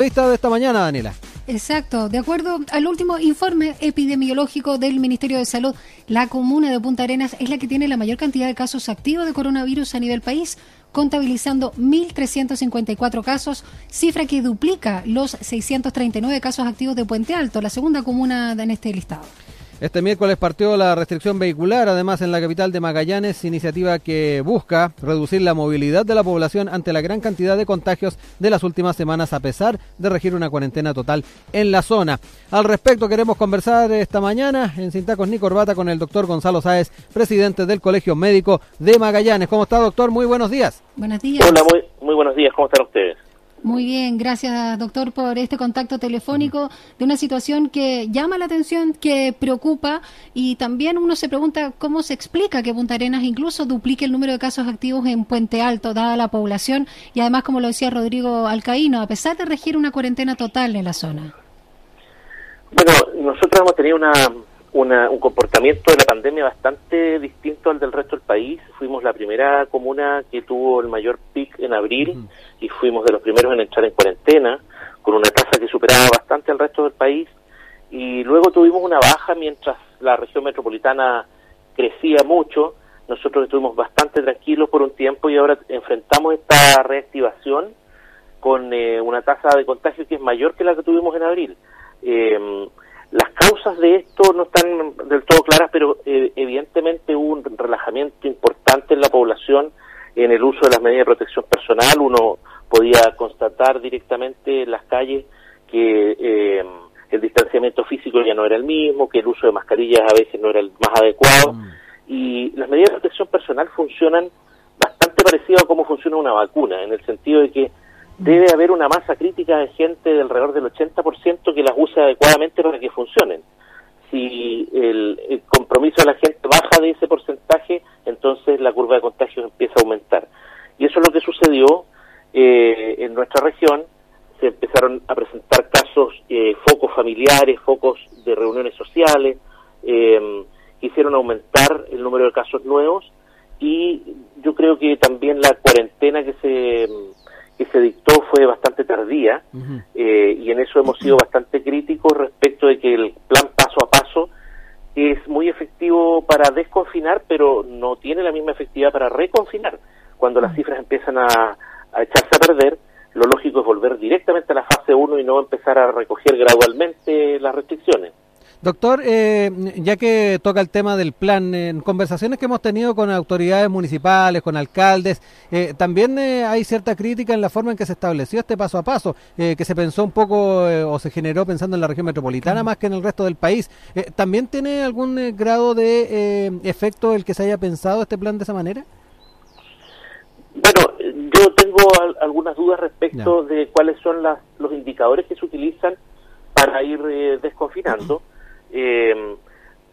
Vista de esta mañana, Daniela. Exacto. De acuerdo al último informe epidemiológico del Ministerio de Salud, la comuna de Punta Arenas es la que tiene la mayor cantidad de casos activos de coronavirus a nivel país, contabilizando 1.354 casos, cifra que duplica los 639 casos activos de Puente Alto, la segunda comuna en este listado. Este miércoles partió la restricción vehicular, además en la capital de Magallanes, iniciativa que busca reducir la movilidad de la población ante la gran cantidad de contagios de las últimas semanas, a pesar de regir una cuarentena total en la zona. Al respecto, queremos conversar esta mañana en Cintacos ni Corbata con el doctor Gonzalo Sáez, presidente del Colegio Médico de Magallanes. ¿Cómo está, doctor? Muy buenos días. Buenos días. Hola, muy, muy buenos días. ¿Cómo están ustedes? Muy bien, gracias doctor por este contacto telefónico de una situación que llama la atención, que preocupa y también uno se pregunta cómo se explica que Punta Arenas incluso duplique el número de casos activos en Puente Alto, dada la población y además, como lo decía Rodrigo Alcaíno, a pesar de regir una cuarentena total en la zona. Bueno, nosotros hemos tenido una un comportamiento de la pandemia bastante distinto al del resto del país. Fuimos la primera comuna que tuvo el mayor pic en abril y fuimos de los primeros en entrar en cuarentena, con una tasa que superaba bastante al resto del país. Y luego tuvimos una baja mientras la región metropolitana crecía mucho. Nosotros estuvimos bastante tranquilos por un tiempo y ahora enfrentamos esta reactivación con eh, una tasa de contagio que es mayor que la que tuvimos en abril. Eh, las causas de esto no están del todo claras, pero eh, evidentemente hubo un relajamiento importante en la población en el uso de las medidas de protección personal. Uno podía constatar directamente en las calles que eh, el distanciamiento físico ya no era el mismo, que el uso de mascarillas a veces no era el más adecuado. Mm. Y las medidas de protección personal funcionan bastante parecido a cómo funciona una vacuna, en el sentido de que debe haber una masa crítica de gente de alrededor del 80% que las use adecuadamente para que funcionen. Si el, compromiso de la gente baja de ese porcentaje, entonces la curva de contagios empieza a aumentar. Y eso es lo que sucedió eh, en nuestra región. Se empezaron a presentar casos, eh, focos familiares, focos de reuniones sociales, eh, hicieron aumentar el número de casos nuevos y yo creo que también la cuarentena que se que se dictó fue bastante tardía eh, y en eso hemos sido bastante críticos respecto de que el plan paso a paso es muy efectivo para desconfinar, pero no tiene la misma efectividad para reconfinar. Cuando las cifras empiezan a, a echarse a perder, lo lógico es volver directamente a la fase 1 y no empezar a recoger gradualmente las restricciones. Doctor, eh, ya que toca el tema del plan, en conversaciones que hemos tenido con autoridades municipales, con alcaldes, eh, también eh, hay cierta crítica en la forma en que se estableció este paso a paso, que se pensó un poco o se generó pensando en la región metropolitana más que en el resto del país. ¿También tiene algún grado de efecto el que se haya pensado este plan de esa manera? Bueno, yo tengo algunas dudas respecto de cuáles son los indicadores que se utilizan para ir desconfinando eh,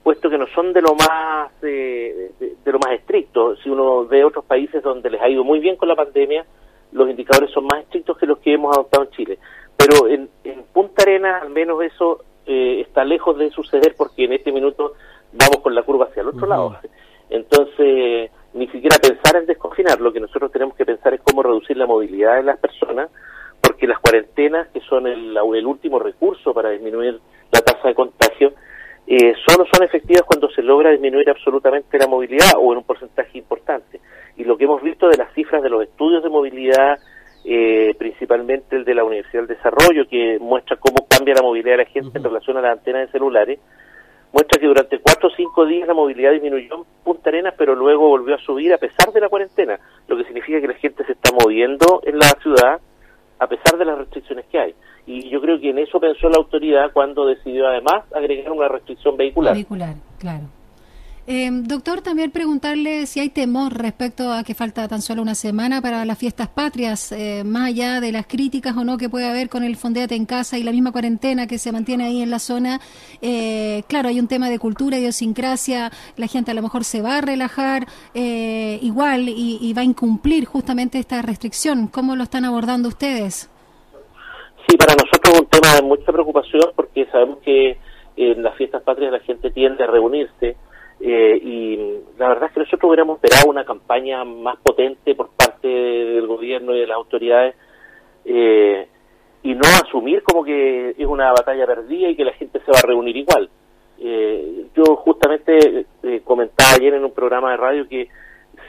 puesto que no son de lo más de, lo más estricto. Si uno ve otros países donde les ha ido muy bien con la pandemia, los indicadores son más estrictos que los que hemos adoptado en Chile. Pero en, Punta Arena, al menos eso eh, está lejos de suceder porque en este minuto vamos con la curva hacia el otro lado. Entonces, ni siquiera pensar en desconfinar, lo que nosotros tenemos que pensar es cómo reducir la movilidad de las personas, porque las cuarentenas, que son el, el último recurso para disminuir la tasa de contagio, eh, solo son efectivas cuando se logra disminuir absolutamente la movilidad o en un porcentaje importante. Y lo que hemos visto de las cifras de los estudios de movilidad, eh, principalmente el de la Universidad del Desarrollo, que muestra cómo cambia la movilidad de la gente en relación a las antenas de celulares, muestra que durante cuatro o cinco días la movilidad disminuyó en Punta Arenas, pero luego volvió a subir a pesar de la cuarentena, lo que significa que la gente se está moviendo en la ciudad a pesar de las restricciones que hay y yo creo que en eso pensó la autoridad cuando decidió además agregar una restricción vehicular. Vehicular, claro. Eh, doctor, también preguntarle si hay temor respecto a que falta tan solo una semana para las fiestas patrias, eh, más allá de las críticas o no que puede haber con el Fondeate en casa y la misma cuarentena que se mantiene ahí en la zona. Eh, claro, hay un tema de cultura, idiosincrasia, la gente a lo mejor se va a relajar igual y, y va a incumplir justamente esta restricción. ¿Cómo lo están abordando ustedes? Sí, para nosotros es un tema de mucha preocupación porque sabemos que en las fiestas patrias la gente tiende a reunirse eh, y la verdad es que nosotros hubiéramos esperado una campaña más potente por parte del gobierno y de las autoridades eh, y no asumir como que es una batalla perdida y que la gente se va a reunir igual. Eh, yo justamente eh, comentaba ayer en un programa de radio que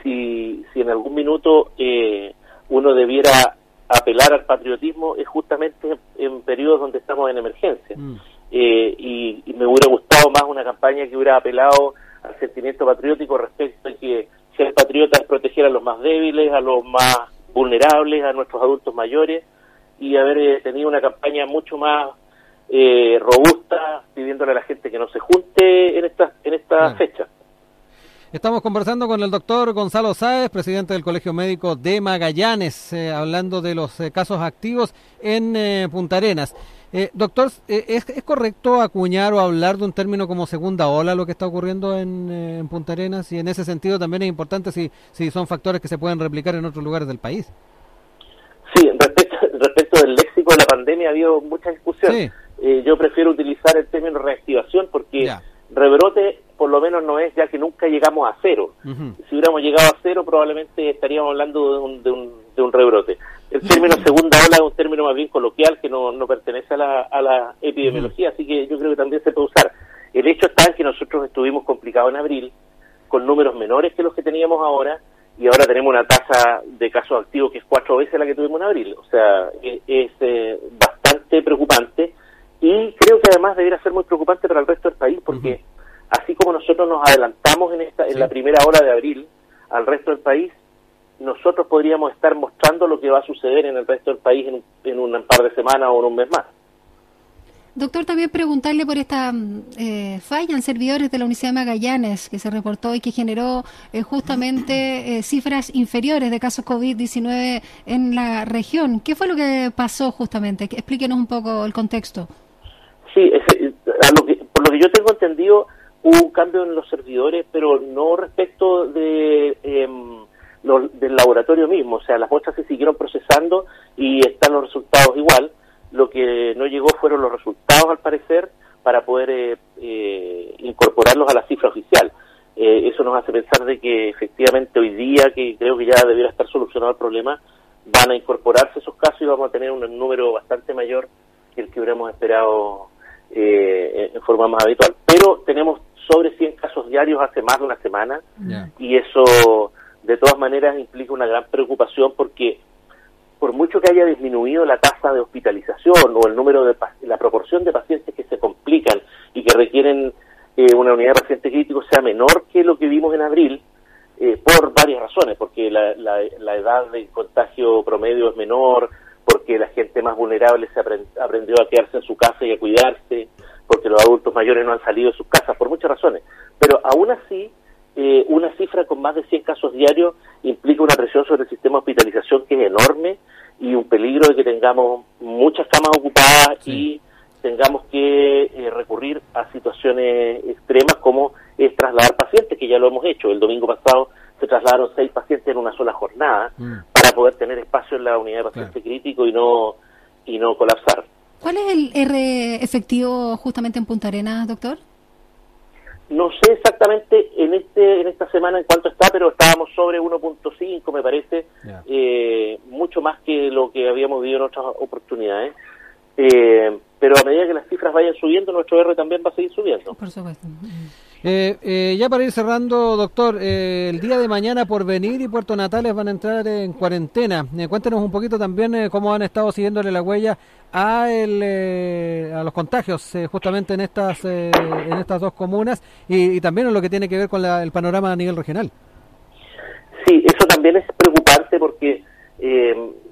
si, si en algún minuto eh, uno debiera apelar al patriotismo es justamente en periodos donde estamos en emergencia. Mm. y, me hubiera gustado más una campaña que hubiera apelado al sentimiento patriótico respecto a que ser patriota es proteger a los más débiles, a los más vulnerables, a nuestros adultos mayores y haber tenido una campaña mucho más eh, robusta, pidiéndole a la gente que no se junte en esta, en esta fecha. Estamos conversando con el doctor Gonzalo Sáez, presidente del Colegio Médico de Magallanes, eh, hablando de los eh, casos activos en Punta Arenas. doctor, ¿es, ¿es, correcto acuñar o hablar de un término como segunda ola lo que está ocurriendo en, en, Punta Arenas? Y en ese sentido también es importante si, si son factores que se pueden replicar en otros lugares del país. Sí, respecto, respecto del léxico de la pandemia ha habido mucha discusión. Sí. Eh, yo prefiero utilizar el término reactivación porque rebrote por lo menos no es ya que nunca llegamos a cero. Si hubiéramos llegado a cero probablemente estaríamos hablando de un, de un, de un rebrote. El término segunda ola es un término más bien coloquial que no, no pertenece a la, a la epidemiología, así que yo creo que también se puede usar. El hecho está en que nosotros estuvimos complicados en abril, con números menores que los que teníamos ahora, y ahora tenemos una tasa de casos activos que es cuatro veces la que tuvimos en abril. O sea, es, es eh, bastante preocupante y creo que además debería ser muy preocupante para el resto del país porque así como nosotros nos adelantamos en, esta, en la primera hora de abril al resto del país, nosotros podríamos estar mostrando lo que va a suceder en el resto del país en, en un par de semanas o en un mes más. Doctor, también preguntarle por esta eh, falla en servidores de la Universidad de Magallanes que se reportó y que generó eh, justamente eh, cifras inferiores de casos COVID-19 en la región. ¿Qué fue lo que pasó justamente? Explíquenos un poco el contexto. Sí, por lo que yo tengo entendido, hubo un cambio en los servidores, pero no respecto de em, del laboratorio mismo. O sea, las muestras se siguieron procesando y están los resultados igual. Lo que no llegó fueron los resultados, al parecer, para poder eh, eh, incorporarlos a la cifra oficial. Eh, eso nos hace pensar de que efectivamente hoy día, que creo que ya debiera estar solucionado el problema, van a incorporarse esos casos y vamos a tener un número bastante mayor que el que hubiéramos esperado eh, en forma más habitual. Pero tenemos sobre 100 casos diarios hace más de una semana y eso de todas maneras implica una gran preocupación porque por mucho que haya disminuido la tasa de hospitalización o el número de la proporción de pacientes que se complican y que requieren eh, una unidad de paciente crítico sea menor que lo que vimos en abril, eh, por varias razones, porque la, la, edad de contagio promedio es menor, porque la gente más vulnerable se aprendió a quedarse en su casa y a cuidarse, porque los adultos mayores no han salido de sus casas, por muchas razones. Pero aún así, eh, una cifra con más de 100 casos diarios implica una presión sobre el sistema de hospitalización que es enorme y un peligro de que tengamos muchas camas ocupadas y tengamos que eh, recurrir a situaciones extremas como es trasladar pacientes, que ya lo hemos hecho. El domingo pasado se trasladaron seis pacientes en una sola jornada mm. Para poder tener espacio en la unidad de paciente crítico y no y no colapsar. ¿Cuál es el R efectivo justamente en Punta Arenas, doctor? No sé exactamente en este en esta semana en cuánto está, pero estábamos sobre 1.5, me parece, eh, mucho más que lo que habíamos vivido en otras oportunidades. Eh, pero a medida que las cifras vayan subiendo, nuestro R también va a seguir subiendo. Por supuesto. Eh, eh, ya para ir cerrando, doctor, eh, el día de mañana por venir y Puerto Natales van a entrar en cuarentena. cuéntenos un poquito también cómo han estado siguiéndole la huella a, el, a los contagios justamente en estas en estas dos comunas y, también en lo que tiene que ver con el panorama a nivel regional. Sí, eso también es preocupante porque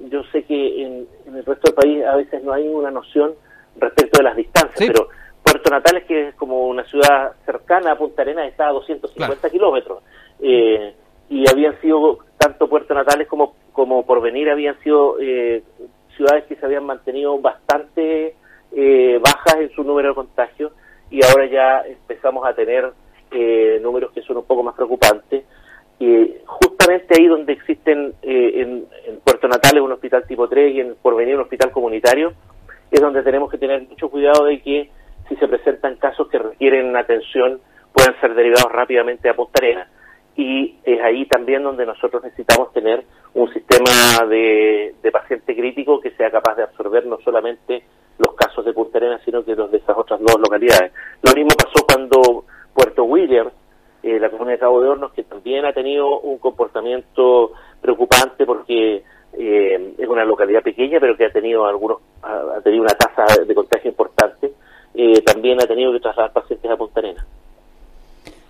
yo sé que en, el resto del país a veces no hay una noción respecto de las distancias, pero Puerto Natales, que es como una ciudad cercana a Punta Arenas, está a 250 kilómetros. Eh, y habían sido, tanto Puerto Natales como, como Porvenir, habían sido eh, ciudades que se habían mantenido bastante eh, bajas en su número de contagios y ahora ya empezamos a tener números que son un poco más preocupantes. justamente ahí donde existen en, en, Puerto Natales un hospital tipo 3 y en Porvenir un hospital comunitario, es donde tenemos que tener mucho cuidado de que se presentan casos que requieren atención, puedan ser derivados rápidamente a Punta y es ahí también donde nosotros necesitamos tener un sistema de, de paciente crítico que sea capaz de absorber no solamente los casos de Punta Arenas, sino que los de esas otras dos localidades. Lo mismo pasó cuando Puerto Williams, eh, la comunidad de Cabo de Hornos, que también ha tenido un comportamiento preocupante porque eh, es una localidad pequeña, pero que ha tenido algunos, ha, tenido una tasa de contagio importante, también ha tenido que trasladar pacientes a Punta Arenas.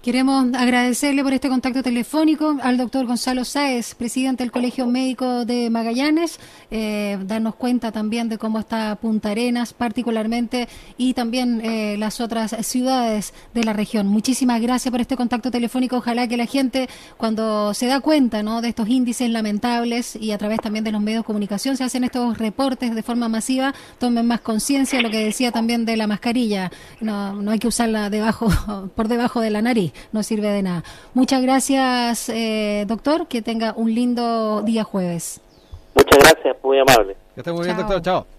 Queremos agradecerle por este contacto telefónico al doctor Gonzalo Sáez, presidente del Colegio Médico de Magallanes, eh, darnos cuenta también de cómo está Punta Arenas particularmente y también eh, las otras ciudades de la región. Muchísimas gracias por este contacto telefónico. Ojalá que la gente cuando se da cuenta ¿no? de estos índices lamentables y a través también de los medios de comunicación se hacen estos reportes de forma masiva, tomen más conciencia, lo que decía también de la mascarilla. No, no hay que usarla debajo, por debajo de la nariz no sirve de nada. Muchas gracias, eh, doctor. Que tenga un lindo día jueves. Muchas gracias, muy amable. Que esté muy bien, doctor. Chao.